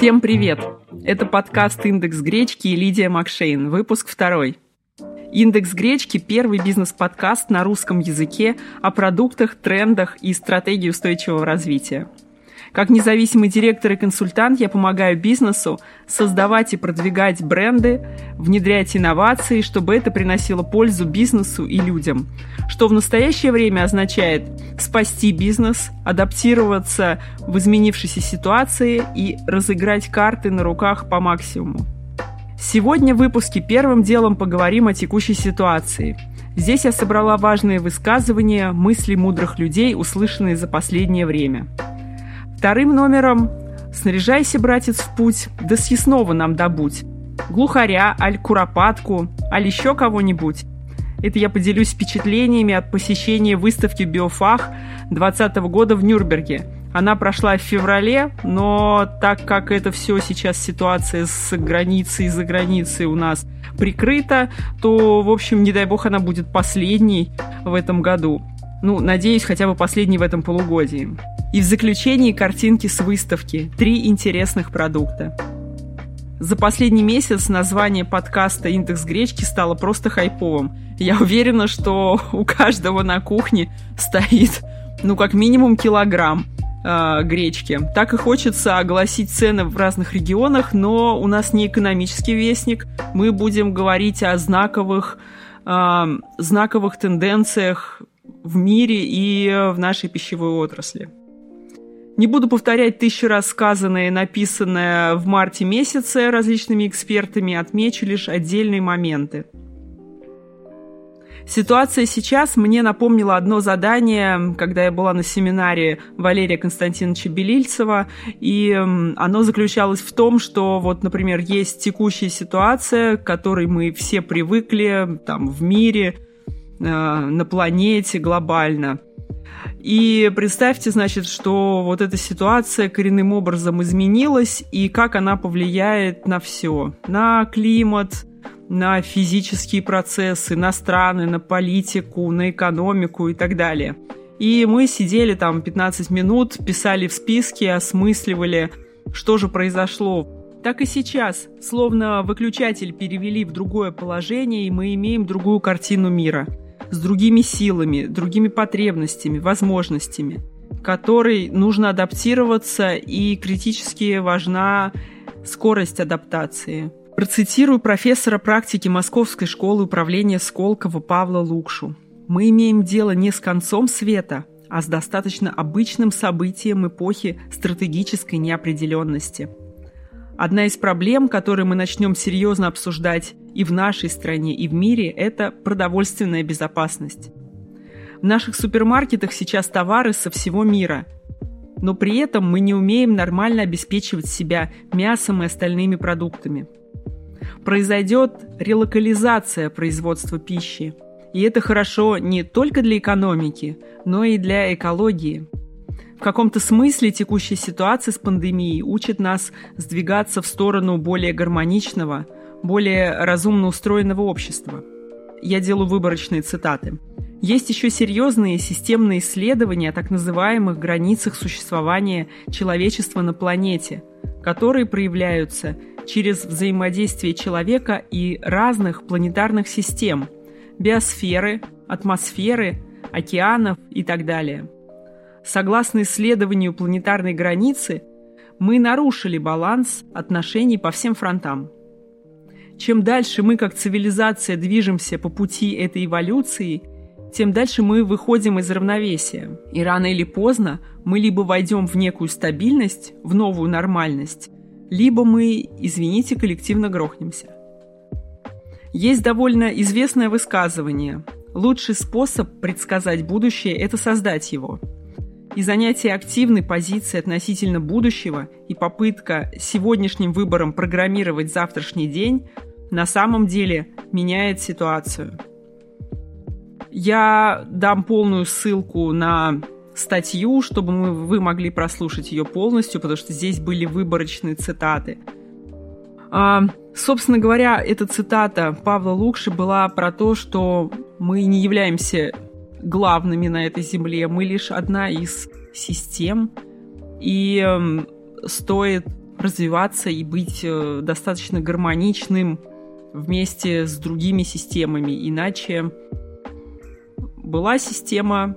Всем привет! Это подкаст «Индекс гречки» и Лидия Макшейн, выпуск второй. «Индекс гречки» – первый бизнес-подкаст на русском языке о продуктах, трендах и стратегии устойчивого развития – как независимый директор и консультант я помогаю бизнесу создавать и продвигать бренды, внедрять инновации, чтобы это приносило пользу бизнесу и людям. Что в настоящее время означает спасти бизнес, адаптироваться в изменившейся ситуации и разыграть карты на руках по максимуму. Сегодня в выпуске первым делом поговорим о текущей ситуации. Здесь я собрала важные высказывания, мысли мудрых людей, услышанные за последнее время. Вторым номером «Снаряжайся, братец, в путь, да съестного нам добудь». Глухаря, аль куропатку, аль еще кого-нибудь. Это я поделюсь впечатлениями от посещения выставки «Биофах» 2020 года в Нюрнберге. Она прошла в феврале, но так как это все сейчас ситуация с границей и за границей у нас прикрыта, то, в общем, не дай бог, она будет последней в этом году. Ну, надеюсь, хотя бы последней в этом полугодии. И в заключении картинки с выставки «Три интересных продукта». За последний месяц название подкаста «Индекс гречки» стало просто хайповым. Я уверена, что у каждого на кухне стоит, ну, как минимум килограмм э, гречки. Так и хочется огласить цены в разных регионах, но у нас не экономический вестник. Мы будем говорить о знаковых, э, знаковых тенденциях в мире и в нашей пищевой отрасли. Не буду повторять тысячу раз сказанное и написанное в марте месяце различными экспертами, отмечу лишь отдельные моменты. Ситуация сейчас мне напомнила одно задание, когда я была на семинаре Валерия Константиновича Белильцева, и оно заключалось в том, что вот, например, есть текущая ситуация, к которой мы все привыкли там в мире, на планете глобально – и представьте, значит, что вот эта ситуация коренным образом изменилась, и как она повлияет на все. На климат, на физические процессы, на страны, на политику, на экономику и так далее. И мы сидели там 15 минут, писали в списке, осмысливали, что же произошло. Так и сейчас, словно выключатель перевели в другое положение, и мы имеем другую картину мира – с другими силами, другими потребностями, возможностями, которой нужно адаптироваться и критически важна скорость адаптации. Процитирую профессора практики Московской школы управления Сколково Павла Лукшу. «Мы имеем дело не с концом света, а с достаточно обычным событием эпохи стратегической неопределенности. Одна из проблем, которые мы начнем серьезно обсуждать и в нашей стране, и в мире, это продовольственная безопасность. В наших супермаркетах сейчас товары со всего мира, но при этом мы не умеем нормально обеспечивать себя мясом и остальными продуктами. Произойдет релокализация производства пищи. И это хорошо не только для экономики, но и для экологии. В каком-то смысле текущая ситуация с пандемией учит нас сдвигаться в сторону более гармоничного – более разумно устроенного общества. Я делаю выборочные цитаты. Есть еще серьезные системные исследования о так называемых границах существования человечества на планете, которые проявляются через взаимодействие человека и разных планетарных систем – биосферы, атмосферы, океанов и так далее. Согласно исследованию планетарной границы, мы нарушили баланс отношений по всем фронтам – чем дальше мы как цивилизация движемся по пути этой эволюции, тем дальше мы выходим из равновесия. И рано или поздно мы либо войдем в некую стабильность, в новую нормальность, либо мы, извините, коллективно грохнемся. Есть довольно известное высказывание. Лучший способ предсказать будущее – это создать его. И занятие активной позиции относительно будущего и попытка сегодняшним выбором программировать завтрашний день на самом деле меняет ситуацию. Я дам полную ссылку на статью, чтобы мы, вы могли прослушать ее полностью, потому что здесь были выборочные цитаты. А, собственно говоря, эта цитата Павла Лукши была про то, что мы не являемся главными на этой земле, мы лишь одна из систем, и э, стоит развиваться и быть э, достаточно гармоничным вместе с другими системами. Иначе была система,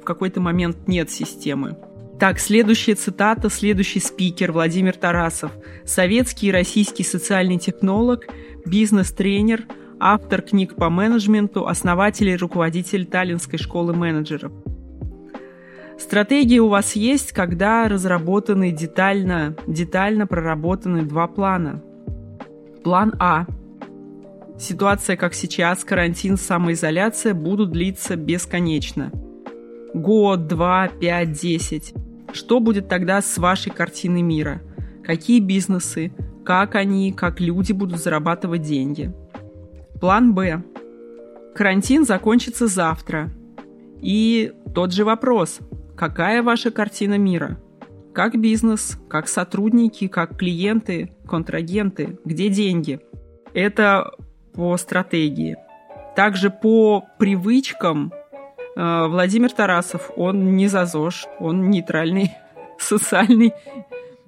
в какой-то момент нет системы. Так, следующая цитата, следующий спикер Владимир Тарасов. Советский и российский социальный технолог, бизнес-тренер, автор книг по менеджменту, основатель и руководитель Таллинской школы менеджеров. Стратегии у вас есть, когда разработаны детально, детально проработаны два плана. План А. Ситуация, как сейчас, карантин, самоизоляция будут длиться бесконечно. Год, два, пять, десять. Что будет тогда с вашей картиной мира? Какие бизнесы? Как они, как люди будут зарабатывать деньги? План Б. Карантин закончится завтра. И тот же вопрос. Какая ваша картина мира? Как бизнес, как сотрудники, как клиенты, контрагенты, где деньги? Это по стратегии. Также по привычкам э, Владимир Тарасов, он не за ЗОЖ, он нейтральный социальный,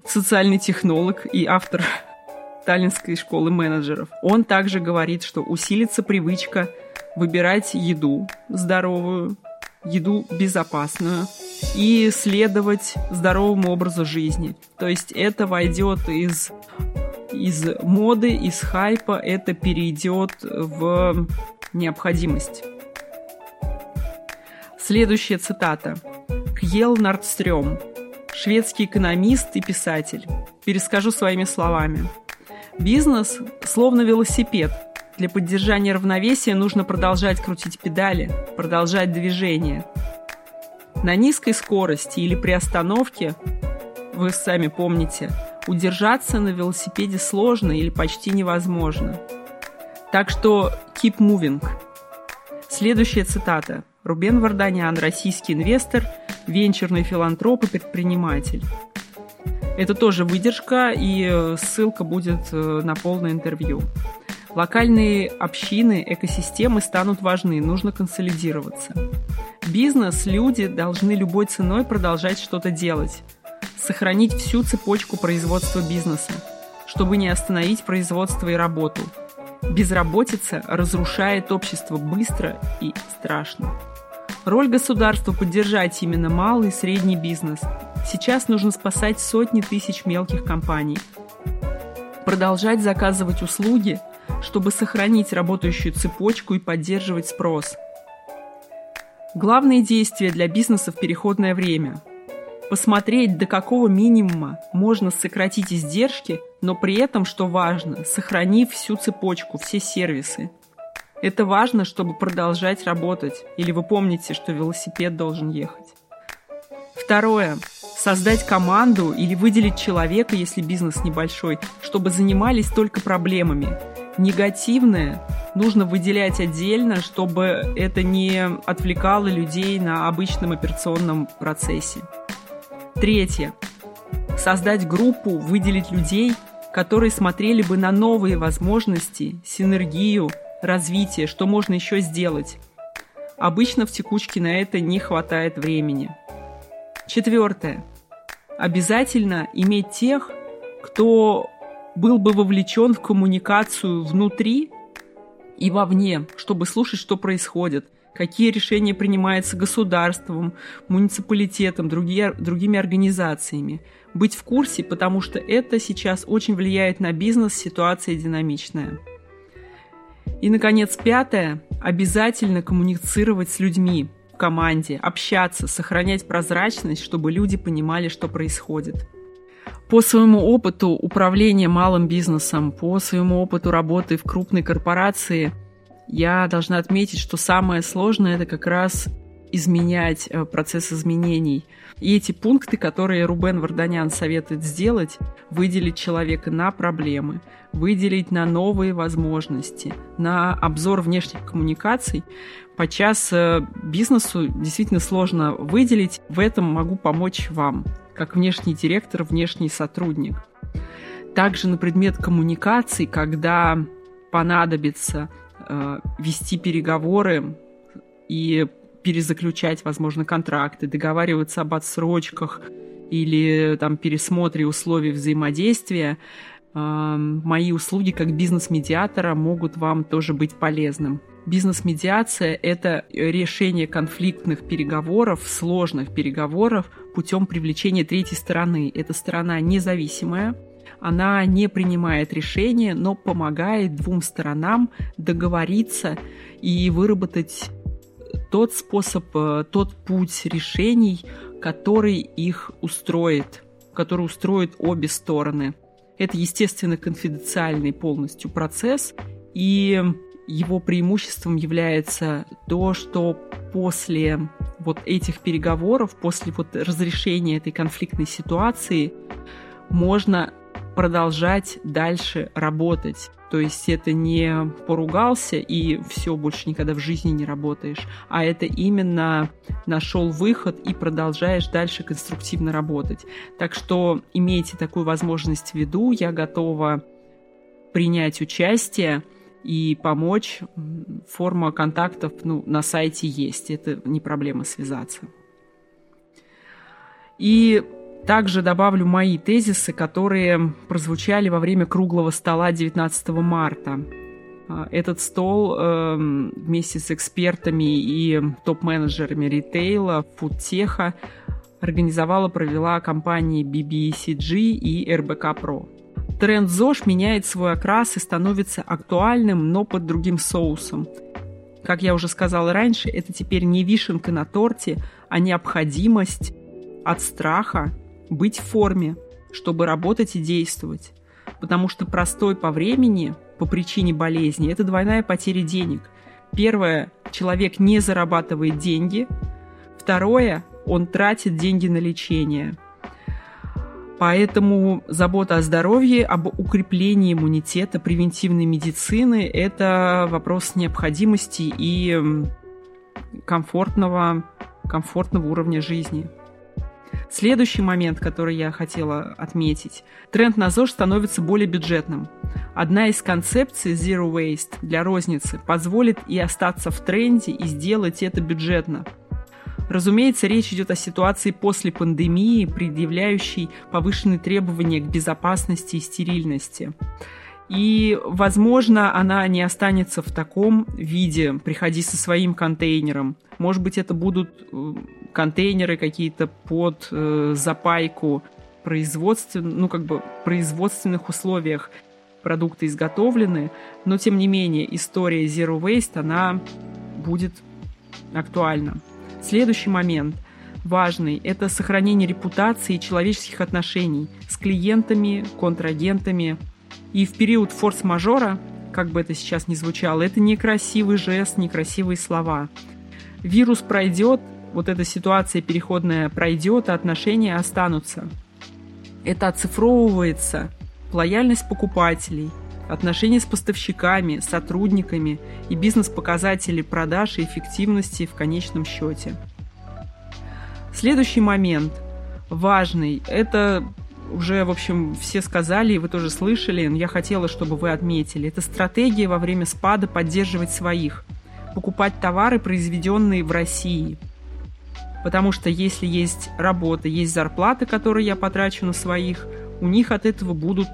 социальный технолог и автор Таллинской школы менеджеров. Он также говорит, что усилится привычка выбирать еду здоровую, еду безопасную и следовать здоровому образу жизни. То есть это войдет из, из моды, из хайпа, это перейдет в необходимость. Следующая цитата. Кьел Нордстрём, шведский экономист и писатель. Перескажу своими словами. Бизнес словно велосипед. Для поддержания равновесия нужно продолжать крутить педали, продолжать движение. На низкой скорости или при остановке, вы сами помните, удержаться на велосипеде сложно или почти невозможно. Так что keep moving. Следующая цитата. Рубен Варданян, российский инвестор, венчурный филантроп и предприниматель. Это тоже выдержка, и э, ссылка будет э, на полное интервью. Локальные общины, экосистемы станут важны, нужно консолидироваться. Бизнес, люди должны любой ценой продолжать что-то делать, сохранить всю цепочку производства бизнеса, чтобы не остановить производство и работу. Безработица разрушает общество быстро и страшно. Роль государства – поддержать именно малый и средний бизнес. Сейчас нужно спасать сотни тысяч мелких компаний. Продолжать заказывать услуги, чтобы сохранить работающую цепочку и поддерживать спрос. Главные действия для бизнеса в переходное время – посмотреть, до какого минимума можно сократить издержки, но при этом, что важно, сохранив всю цепочку, все сервисы – это важно, чтобы продолжать работать. Или вы помните, что велосипед должен ехать. Второе. Создать команду или выделить человека, если бизнес небольшой, чтобы занимались только проблемами. Негативное нужно выделять отдельно, чтобы это не отвлекало людей на обычном операционном процессе. Третье. Создать группу, выделить людей, которые смотрели бы на новые возможности, синергию, развитие, что можно еще сделать. Обычно в текучке на это не хватает времени. Четвертое. Обязательно иметь тех, кто был бы вовлечен в коммуникацию внутри и вовне, чтобы слушать, что происходит, какие решения принимаются государством, муниципалитетом, другие, другими организациями. Быть в курсе, потому что это сейчас очень влияет на бизнес, ситуация динамичная. И, наконец, пятое. Обязательно коммуницировать с людьми в команде, общаться, сохранять прозрачность, чтобы люди понимали, что происходит. По своему опыту управления малым бизнесом, по своему опыту работы в крупной корпорации, я должна отметить, что самое сложное это как раз изменять э, процесс изменений. И эти пункты, которые Рубен Варданян советует сделать, выделить человека на проблемы, выделить на новые возможности, на обзор внешних коммуникаций, подчас э, бизнесу действительно сложно выделить. В этом могу помочь вам, как внешний директор, внешний сотрудник. Также на предмет коммуникаций, когда понадобится э, вести переговоры и перезаключать, возможно, контракты, договариваться об отсрочках или там пересмотре условий взаимодействия, мои услуги как бизнес-медиатора могут вам тоже быть полезным. Бизнес-медиация – это решение конфликтных переговоров, сложных переговоров путем привлечения третьей стороны. Эта сторона независимая, она не принимает решения, но помогает двум сторонам договориться и выработать тот способ, э, тот путь решений, который их устроит, который устроит обе стороны. Это, естественно, конфиденциальный полностью процесс, и его преимуществом является то, что после вот этих переговоров, после вот разрешения этой конфликтной ситуации, можно продолжать дальше работать. То есть это не поругался и все, больше никогда в жизни не работаешь, а это именно нашел выход и продолжаешь дальше конструктивно работать. Так что имейте такую возможность в виду, я готова принять участие и помочь. Форма контактов ну, на сайте есть, это не проблема связаться. И также добавлю мои тезисы, которые прозвучали во время круглого стола 19 марта. А, этот стол э, вместе с экспертами и топ-менеджерами ритейла, фудтеха организовала, провела компании BBCG и RBK Pro. Тренд ЗОЖ меняет свой окрас и становится актуальным, но под другим соусом. Как я уже сказала раньше, это теперь не вишенка на торте, а необходимость от страха быть в форме, чтобы работать и действовать. Потому что простой по времени, по причине болезни, это двойная потеря денег. Первое, человек не зарабатывает деньги. Второе, он тратит деньги на лечение. Поэтому забота о здоровье, об укреплении иммунитета, превентивной медицины – это вопрос необходимости и комфортного, комфортного уровня жизни. Следующий момент, который я хотела отметить. Тренд на ЗОЖ становится более бюджетным. Одна из концепций Zero Waste для розницы позволит и остаться в тренде и сделать это бюджетно. Разумеется, речь идет о ситуации после пандемии, предъявляющей повышенные требования к безопасности и стерильности. И, возможно, она не останется в таком виде. Приходи со своим контейнером. Может быть, это будут э, контейнеры какие-то под э, запайку производствен, ну, как бы производственных условиях продукты изготовлены, но тем не менее история Zero Waste, она будет актуальна. Следующий момент важный – это сохранение репутации и человеческих отношений с клиентами, контрагентами. И в период форс-мажора, как бы это сейчас ни звучало, это некрасивый жест, некрасивые слова. Вирус пройдет, вот эта ситуация переходная пройдет, а отношения останутся. Это оцифровывается. Лояльность покупателей, отношения с поставщиками, сотрудниками и бизнес-показатели продаж и эффективности в конечном счете. Следующий момент важный – это уже, в общем, все сказали, и вы тоже слышали, но я хотела, чтобы вы отметили. Это стратегия во время спада поддерживать своих, покупать товары, произведенные в России – Потому что если есть работа, есть зарплата, которые я потрачу на своих, у них от этого будут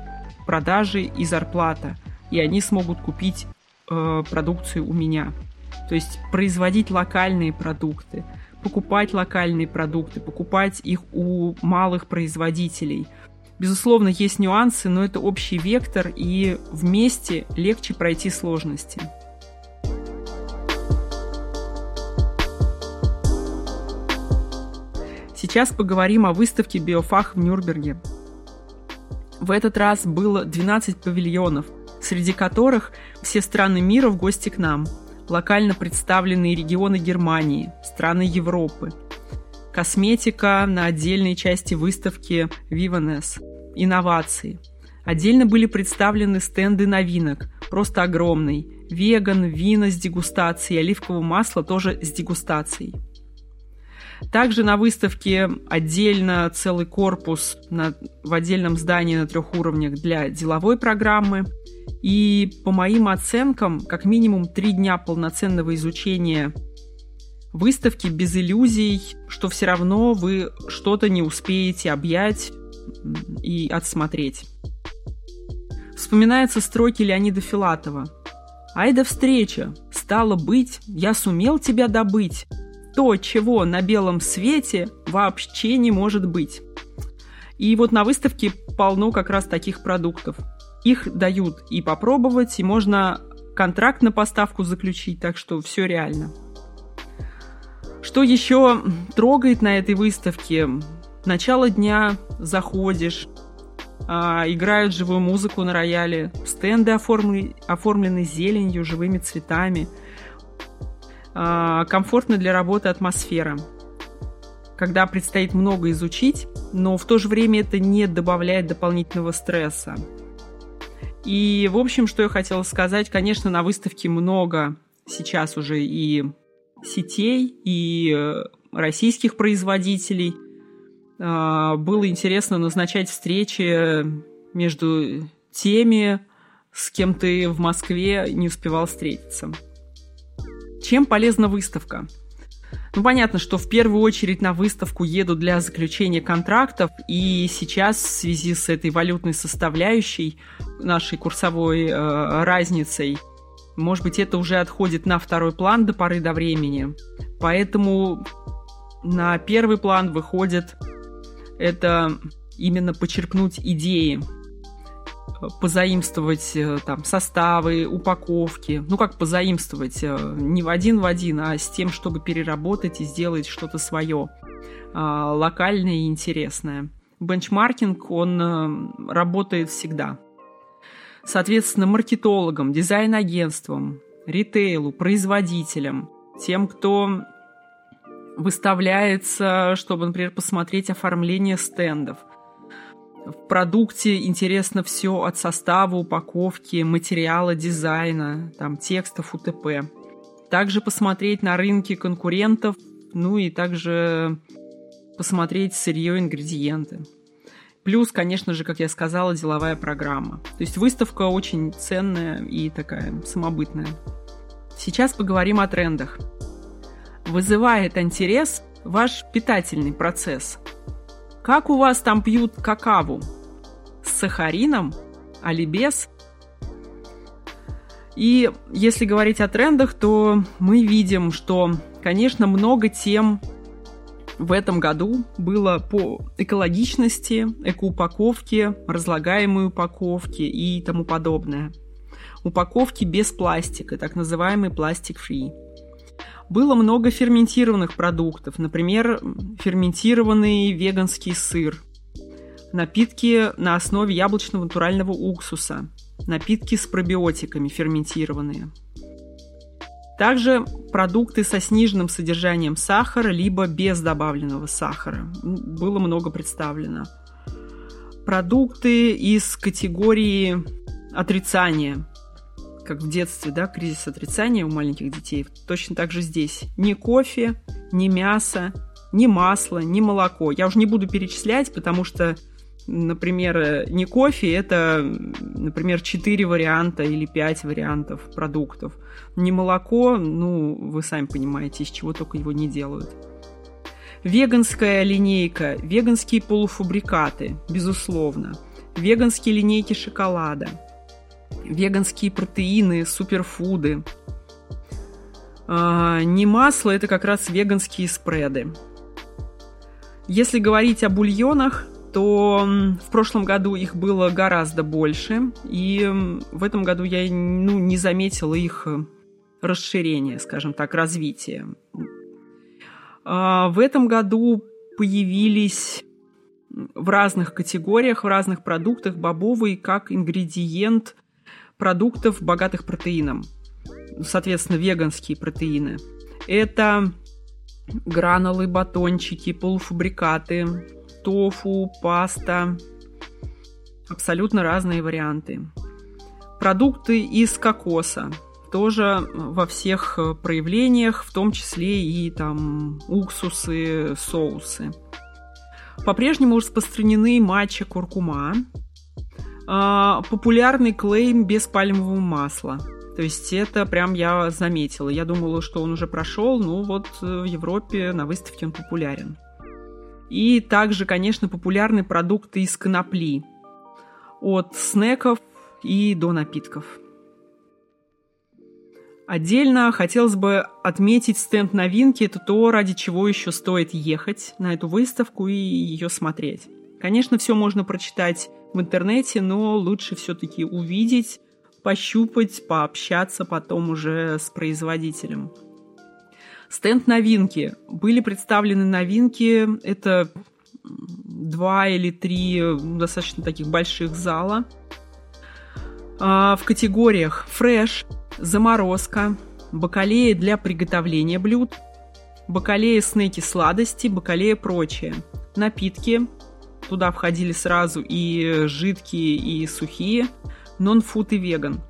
продажи и зарплата. И они смогут купить э, продукцию у меня. То есть производить локальные продукты, покупать локальные продукты, покупать их у малых производителей. Безусловно, есть нюансы, но это общий вектор, и вместе легче пройти сложности. Сейчас поговорим о выставке «Биофах» в Нюрнберге. В этот раз было 12 павильонов, среди которых все страны мира в гости к нам, локально представленные регионы Германии, страны Европы, косметика на отдельной части выставки Vivanes, инновации. Отдельно были представлены стенды новинок, просто огромный, веган, вина с дегустацией, оливкового масла тоже с дегустацией – также на выставке отдельно целый корпус на, в отдельном здании на трех уровнях для деловой программы. И по моим оценкам, как минимум три дня полноценного изучения Выставки без иллюзий, что все равно вы что-то не успеете объять и отсмотреть. Вспоминаются строки Леонида Филатова. «Ай да встреча! Стало быть, я сумел тебя добыть. То, чего на белом свете вообще не может быть». И вот на выставке полно как раз таких продуктов. Их дают и попробовать, и можно контракт на поставку заключить, так что все реально. Что еще трогает на этой выставке? Начало дня заходишь, а, играют живую музыку на рояле, стенды оформлены, оформлены зеленью, живыми цветами, а, комфортно для работы атмосфера. Когда предстоит много изучить, но в то же время это не добавляет дополнительного стресса. И, в общем, что я хотела сказать, конечно, на выставке много сейчас уже и сетей и э, российских производителей. А, было интересно назначать встречи между теми, с кем ты в Москве не успевал встретиться. Чем полезна выставка? Ну, понятно, что в первую очередь на выставку еду для заключения контрактов, и сейчас в связи с этой валютной составляющей, нашей курсовой э, разницей, может быть, это уже отходит на второй план до поры до времени. Поэтому на первый план выходит это именно почерпнуть идеи, позаимствовать э, там составы, упаковки. Ну как позаимствовать? Э, не в один в один, а с тем, чтобы переработать и сделать что-то свое, а, локальное и интересное. Бенчмаркинг, он э, работает всегда – соответственно, маркетологам, дизайн-агентствам, ритейлу, производителям, тем, кто выставляется, чтобы, например, посмотреть оформление стендов. В продукте интересно все от состава, упаковки, материала, дизайна, там, текстов, УТП. Также посмотреть на рынки конкурентов, ну и также посмотреть сырье, ингредиенты. Плюс, конечно же, как я сказала, деловая программа. То есть выставка очень ценная и такая самобытная. Сейчас поговорим о трендах. Вызывает интерес ваш питательный процесс. Как у вас там пьют какаву? С сахарином? Али без? И если говорить о трендах, то мы видим, что, конечно, много тем в этом году было по экологичности, экоупаковке, разлагаемой упаковке и тому подобное. Упаковки без пластика, так называемый пластик-фри. Было много ферментированных продуктов, например, ферментированный веганский сыр, напитки на основе яблочного натурального уксуса, напитки с пробиотиками ферментированные – также продукты со сниженным содержанием сахара, либо без добавленного сахара. Было много представлено. Продукты из категории отрицания, как в детстве, да, кризис отрицания у маленьких детей. Точно так же здесь. Ни кофе, ни мясо, ни масло, ни молоко. Я уже не буду перечислять, потому что например, не кофе, это, например, 4 варианта или 5 вариантов продуктов. Не молоко, ну, вы сами понимаете, из чего только его не делают. Веганская линейка, веганские полуфабрикаты, безусловно. Веганские линейки шоколада. Веганские протеины, суперфуды. А, не масло, это как раз веганские спреды. Если говорить о бульонах, то в прошлом году их было гораздо больше, и в этом году я ну, не заметила их расширения, скажем так, развития. А, в этом году появились в разных категориях, в разных продуктах бобовый как ингредиент продуктов, богатых протеином. Соответственно, веганские протеины. Это гранулы, батончики, полуфабрикаты, тофу, паста. Абсолютно разные варианты. Продукты из кокоса. Тоже во всех проявлениях, в том числе и там уксусы, соусы. По-прежнему распространены матча куркума. А, популярный клейм без пальмового масла. То есть это прям я заметила. Я думала, что он уже прошел, но вот в Европе на выставке он популярен. И также, конечно, популярны продукты из конопли. От снеков и до напитков. Отдельно хотелось бы отметить стенд новинки. Это то, ради чего еще стоит ехать на эту выставку и ее смотреть. Конечно, все можно прочитать в интернете, но лучше все-таки увидеть, пощупать, пообщаться потом уже с производителем. Стенд новинки. Были представлены новинки. Это два или три достаточно таких больших зала. А, в категориях фреш, заморозка, бакалея для приготовления блюд, бакалея снеки сладости, бакалея прочее. Напитки. Туда входили сразу и жидкие, и сухие. Нон-фуд и веган.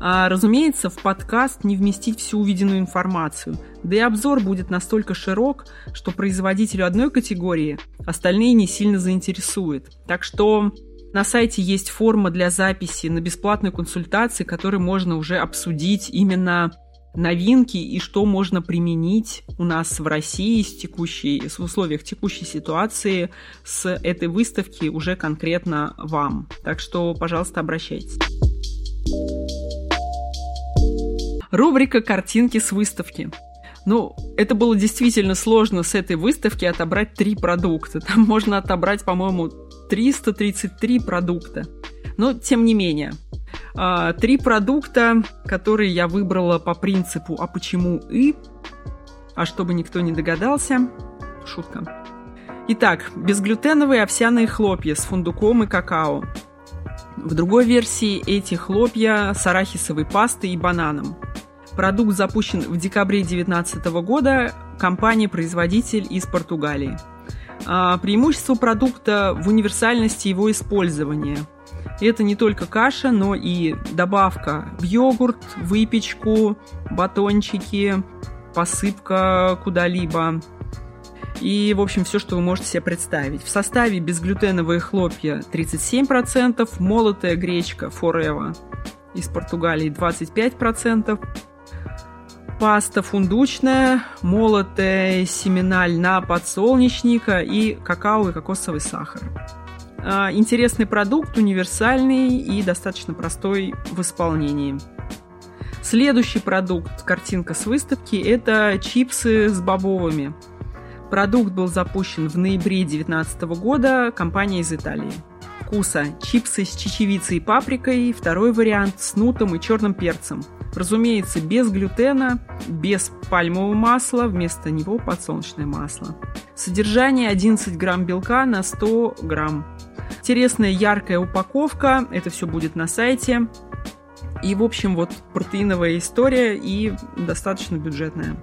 А, разумеется, в подкаст не вместить всю увиденную информацию, да и обзор будет настолько широк, что производителю одной категории остальные не сильно заинтересует. Так что на сайте есть форма для записи на бесплатную консультацию, которой можно уже обсудить именно новинки и что можно применить у нас в России с текущей, в условиях текущей ситуации с этой выставки уже конкретно вам. Так что, пожалуйста, обращайтесь. Рубрика «Картинки с выставки». Ну, это было действительно сложно с этой выставки отобрать три продукта. Там можно отобрать, по-моему, 333 продукта. Но, тем не менее, а, три продукта, которые я выбрала по принципу «а почему и?», а чтобы никто не догадался, шутка. Итак, безглютеновые овсяные хлопья с фундуком и какао. В другой версии эти хлопья с арахисовой пастой и бананом. Продукт запущен в декабре 2019 года компания-производитель из Португалии. А, преимущество продукта в универсальности его использования. Это не только каша, но и добавка в йогурт, выпечку, батончики, посыпка куда-либо. И, в общем, все, что вы можете себе представить. В составе безглютеновые хлопья 37%, молотая гречка Forever из Португалии 25%, паста фундучная, молотая семена льна подсолнечника и какао и кокосовый сахар. А, интересный продукт, универсальный и достаточно простой в исполнении. Следующий продукт, картинка с выставки, это чипсы с бобовыми. Продукт был запущен в ноябре 2019 года компания из Италии. Вкуса чипсы с чечевицей и паприкой, второй вариант с нутом и черным перцем – Разумеется, без глютена, без пальмового масла, вместо него подсолнечное масло. Содержание 11 грамм белка на 100 грамм. Интересная яркая упаковка, это все будет на сайте. И, в общем, вот протеиновая история и достаточно бюджетная.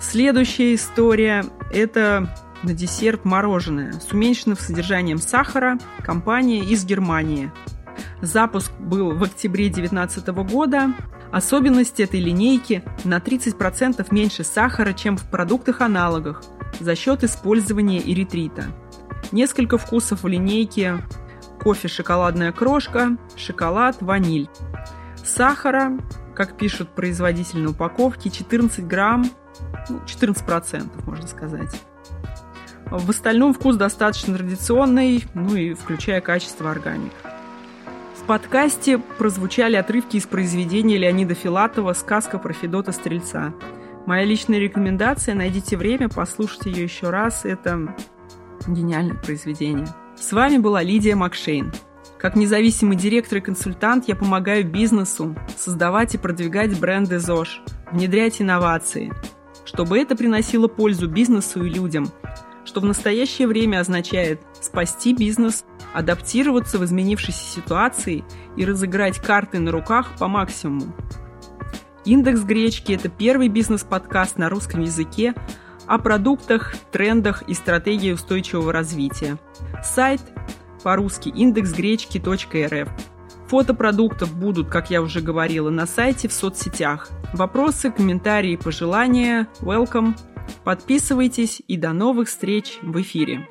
Следующая история – это на десерт мороженое с уменьшенным содержанием сахара, компания из Германии – Запуск был в октябре 2019 года. Особенность этой линейки – на 30% меньше сахара, чем в продуктах-аналогах за счет использования эритрита. Несколько вкусов в линейке – кофе шоколадная крошка, шоколад, ваниль. Сахара, как пишут производитель на упаковке, 14 грамм, ну, 14% можно сказать. В остальном вкус достаточно традиционный, ну и включая качество органик. В подкасте прозвучали отрывки из произведения Леонида Филатова «Сказка про Федота Стрельца». Моя личная рекомендация – найдите время, послушайте ее еще раз. Это гениальное произведение. С вами была Лидия Макшейн. Как независимый директор и консультант я помогаю бизнесу создавать и продвигать бренды ЗОЖ, внедрять инновации, чтобы это приносило пользу бизнесу и людям, что в настоящее время означает спасти бизнес – адаптироваться в изменившейся ситуации и разыграть карты на руках по максимуму. Индекс гречки – это первый бизнес-подкаст на русском языке о продуктах, трендах и стратегии устойчивого развития. Сайт по-русски индексгречки.рф. Фото продуктов будут, как я уже говорила, на сайте в соцсетях. Вопросы, комментарии, пожелания – welcome. Подписывайтесь и до новых встреч в эфире.